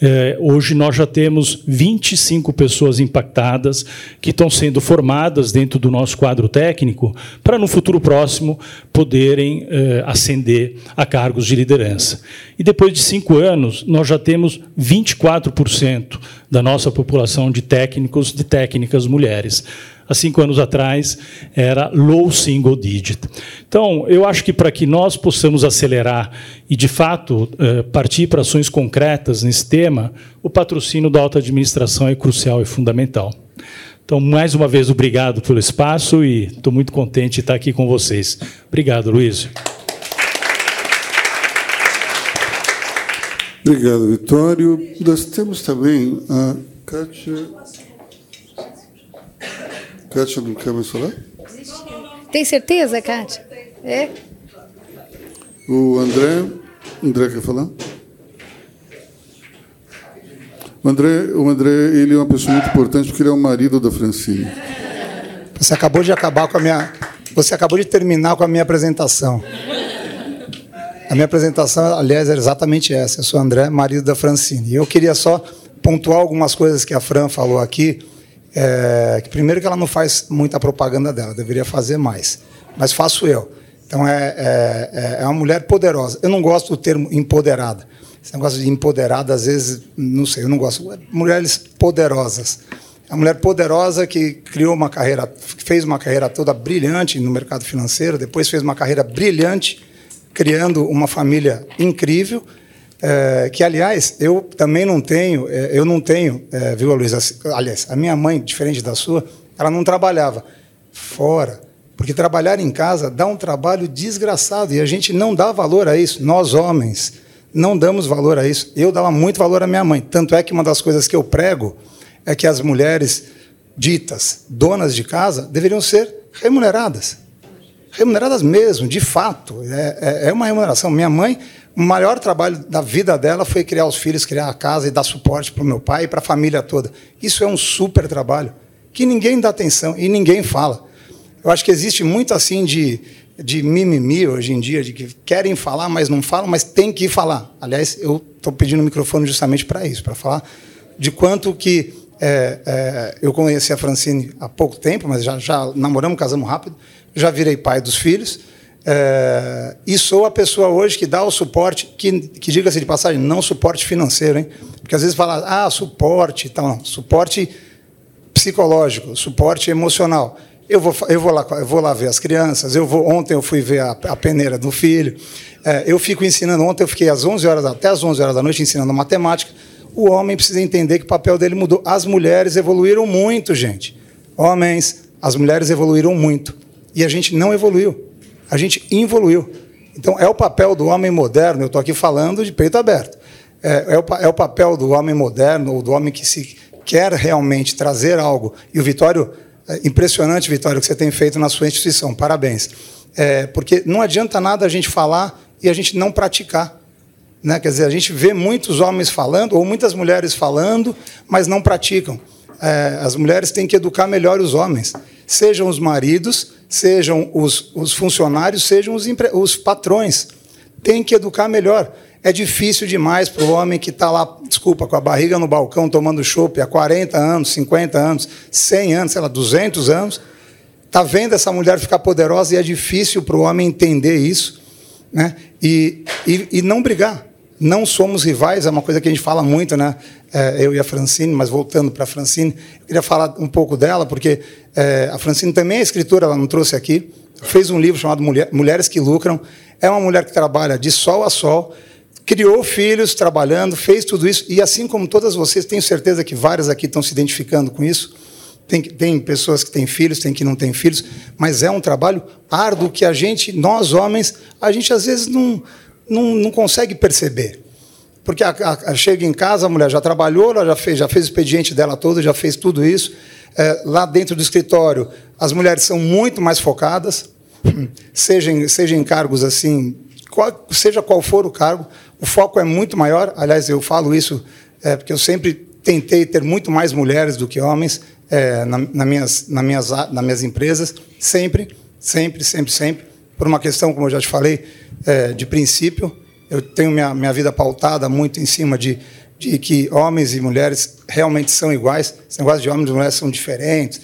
É, hoje nós já temos 25 pessoas impactadas que estão sendo formadas dentro do nosso quadro técnico para, no futuro próximo, poderem é, ascender a cargos de liderança. E depois de cinco anos, nós já temos 24% da nossa população de técnicos, de técnicas mulheres há cinco anos atrás era low single digit. Então, eu acho que para que nós possamos acelerar e, de fato, eh, partir para ações concretas nesse tema, o patrocínio da alta administração é crucial e fundamental. Então, mais uma vez, obrigado pelo espaço e estou muito contente de estar aqui com vocês. Obrigado, Luiz. Obrigado, Vitório. Nós temos também a Kátia. Kátia não quer mais falar? Tem certeza, Kátia? É? O André. André quer falar? O André, o André ele é uma pessoa muito importante porque ele é o marido da Francine. Você acabou de acabar com a minha. Você acabou de terminar com a minha apresentação. A minha apresentação, aliás, era exatamente essa. Eu sou André, marido da Francine. E eu queria só pontuar algumas coisas que a Fran falou aqui. É, que primeiro que ela não faz muita propaganda dela, deveria fazer mais. Mas faço eu. Então é, é, é uma mulher poderosa. Eu não gosto do termo empoderada. Esse negócio de empoderada, às vezes, não sei, eu não gosto. Mulheres poderosas. É uma mulher poderosa que criou uma carreira, fez uma carreira toda brilhante no mercado financeiro, depois fez uma carreira brilhante criando uma família incrível. É, que aliás eu também não tenho, é, eu não tenho, é, viu, Luísa? Aliás, a minha mãe, diferente da sua, ela não trabalhava fora, porque trabalhar em casa dá um trabalho desgraçado e a gente não dá valor a isso. Nós homens não damos valor a isso. Eu dava muito valor à minha mãe, tanto é que uma das coisas que eu prego é que as mulheres ditas donas de casa deveriam ser remuneradas. Remuneradas mesmo, de fato. É, é, é uma remuneração. Minha mãe, o maior trabalho da vida dela foi criar os filhos, criar a casa e dar suporte para o meu pai e para a família toda. Isso é um super trabalho que ninguém dá atenção e ninguém fala. Eu acho que existe muito assim de, de mimimi hoje em dia, de que querem falar, mas não falam, mas tem que falar. Aliás, eu estou pedindo o microfone justamente para isso, para falar de quanto que é, é, eu conheci a Francine há pouco tempo, mas já, já namoramos, casamos rápido, já virei pai dos filhos. É, e sou a pessoa hoje que dá o suporte, que, que diga-se de passagem, não suporte financeiro, hein? Porque às vezes fala, ah, suporte tal, não, suporte psicológico, suporte emocional. Eu vou, eu vou, lá, eu vou lá ver as crianças, eu vou, ontem eu fui ver a, a peneira do filho, é, eu fico ensinando, ontem eu fiquei às 11 horas, até às 11 horas da noite ensinando matemática, o homem precisa entender que o papel dele mudou. As mulheres evoluíram muito, gente. Homens, as mulheres evoluíram muito. E a gente não evoluiu. A gente involuiu. Então, é o papel do homem moderno, eu estou aqui falando de peito aberto. É, é, o, é o papel do homem moderno, ou do homem que se quer realmente trazer algo. E o Vitório, é impressionante, Vitório, que você tem feito na sua instituição. Parabéns. É, porque não adianta nada a gente falar e a gente não praticar. Né? Quer dizer, a gente vê muitos homens falando, ou muitas mulheres falando, mas não praticam. É, as mulheres têm que educar melhor os homens, sejam os maridos, sejam os, os funcionários, sejam os, os patrões. Tem que educar melhor. É difícil demais para o homem que está lá, desculpa, com a barriga no balcão tomando chopp há 40 anos, 50 anos, 100 anos, sei lá, 200 anos, está vendo essa mulher ficar poderosa e é difícil para o homem entender isso né? e, e, e não brigar não somos rivais, é uma coisa que a gente fala muito, né? É, eu e a Francine, mas voltando para a Francine, eu queria falar um pouco dela, porque é, a Francine também é escritora, ela não trouxe aqui, fez um livro chamado Mulheres que Lucram, é uma mulher que trabalha de sol a sol, criou filhos trabalhando, fez tudo isso, e assim como todas vocês, tenho certeza que várias aqui estão se identificando com isso, tem, tem pessoas que têm filhos, tem que não têm filhos, mas é um trabalho árduo que a gente, nós homens, a gente às vezes não não, não consegue perceber. Porque a, a, chega em casa, a mulher já trabalhou, ela já fez, já fez o expediente dela todo, já fez tudo isso. É, lá dentro do escritório, as mulheres são muito mais focadas, seja em, seja em cargos assim, qual, seja qual for o cargo, o foco é muito maior. Aliás, eu falo isso é, porque eu sempre tentei ter muito mais mulheres do que homens é, na, na, minhas, na minhas, nas minhas empresas, sempre, sempre, sempre, sempre por uma questão, como eu já te falei, é, de princípio. Eu tenho minha, minha vida pautada muito em cima de, de que homens e mulheres realmente são iguais. Esse negócio de homens e mulheres são diferentes.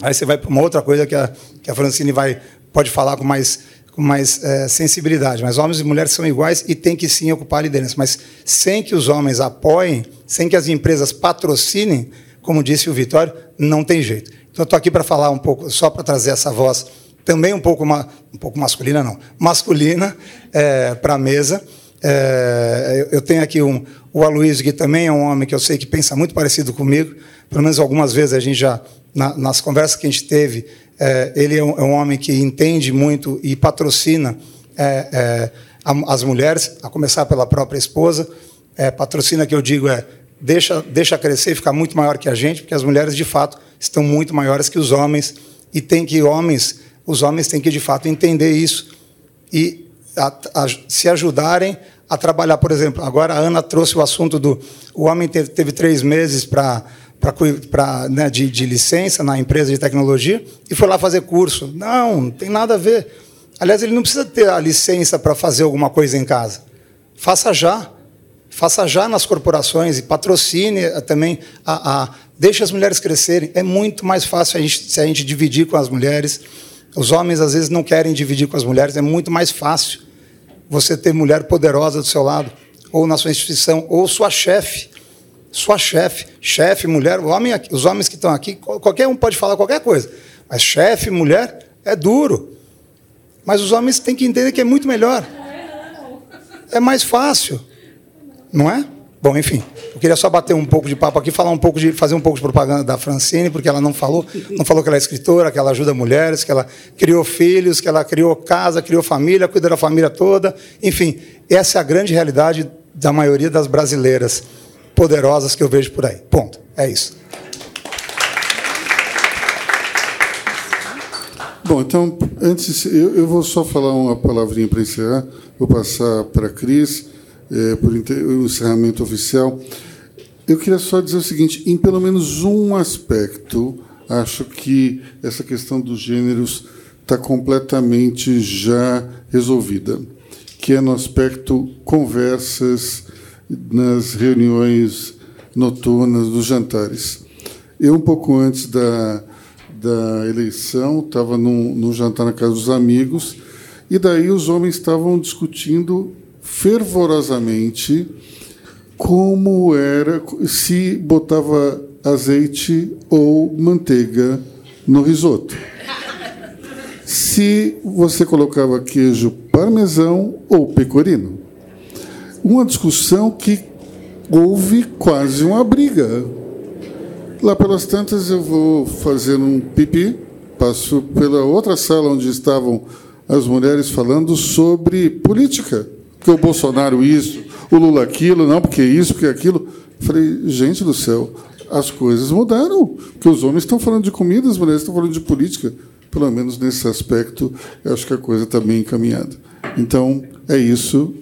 Aí você vai para uma outra coisa que a, que a Francine vai, pode falar com mais, com mais é, sensibilidade. Mas homens e mulheres são iguais e tem que sim ocupar a liderança. Mas sem que os homens apoiem, sem que as empresas patrocinem, como disse o Vitório, não tem jeito. Então, estou aqui para falar um pouco, só para trazer essa voz também um pouco, uma, um pouco masculina, não, masculina é, para a mesa. É, eu tenho aqui um, o Aloysio, que também é um homem que eu sei que pensa muito parecido comigo, pelo menos algumas vezes a gente já, na, nas conversas que a gente teve, é, ele é um, é um, homem que entende muito e patrocina é, é, as mulheres, a começar pela própria esposa. Patrocina, que eu digo, é deixa, deixa crescer ficar muito maior que a gente, porque as mulheres, de fato, estão muito maiores que os homens, e tem que homens os homens têm que, de fato, entender isso e a, a, se ajudarem a trabalhar, por exemplo, agora a Ana trouxe o assunto do o homem teve, teve três meses para para né, de, de, licença na empresa de tecnologia e foi lá fazer curso. Não, não tem nada a ver. Aliás, ele não precisa ter a licença para fazer alguma coisa em casa. Faça já. Faça já nas corporações e patrocine eh, também. A, a, deixe as mulheres crescerem. É muito mais fácil a gente, se a gente dividir com as mulheres. Os homens, às vezes, não querem dividir com as mulheres. É muito mais fácil você ter mulher poderosa do seu lado, ou na sua instituição, ou sua chefe. Sua chefe. Chefe, mulher. Homem, os homens que estão aqui, qualquer um pode falar qualquer coisa. Mas chefe, mulher, é duro. Mas os homens têm que entender que é muito melhor. É mais fácil. Não é? Bom, enfim, eu queria só bater um pouco de papo aqui, falar um pouco de fazer um pouco de propaganda da Francine, porque ela não falou, não falou que ela é escritora, que ela ajuda mulheres, que ela criou filhos, que ela criou casa, criou família, cuida da família toda. Enfim, essa é a grande realidade da maioria das brasileiras poderosas que eu vejo por aí. Ponto. É isso. Bom, então, antes, eu, eu vou só falar uma palavrinha para encerrar, vou passar para a Cris, é, por o encerramento oficial. Eu queria só dizer o seguinte: em pelo menos um aspecto, acho que essa questão dos gêneros está completamente já resolvida, que é no aspecto conversas nas reuniões noturnas, dos jantares. Eu, um pouco antes da, da eleição, estava no jantar na casa dos amigos, e daí os homens estavam discutindo fervorosamente como era se botava azeite ou manteiga no risoto. Se você colocava queijo parmesão ou pecorino. Uma discussão que houve quase uma briga Lá pelas tantas eu vou fazer um pipi, passo pela outra sala onde estavam as mulheres falando sobre política. Porque o Bolsonaro isso, o Lula aquilo, não, porque isso, porque aquilo. Falei, gente do céu, as coisas mudaram. Porque os homens estão falando de comida, as mulheres estão falando de política. Pelo menos nesse aspecto, eu acho que a coisa está bem encaminhada. Então, é isso.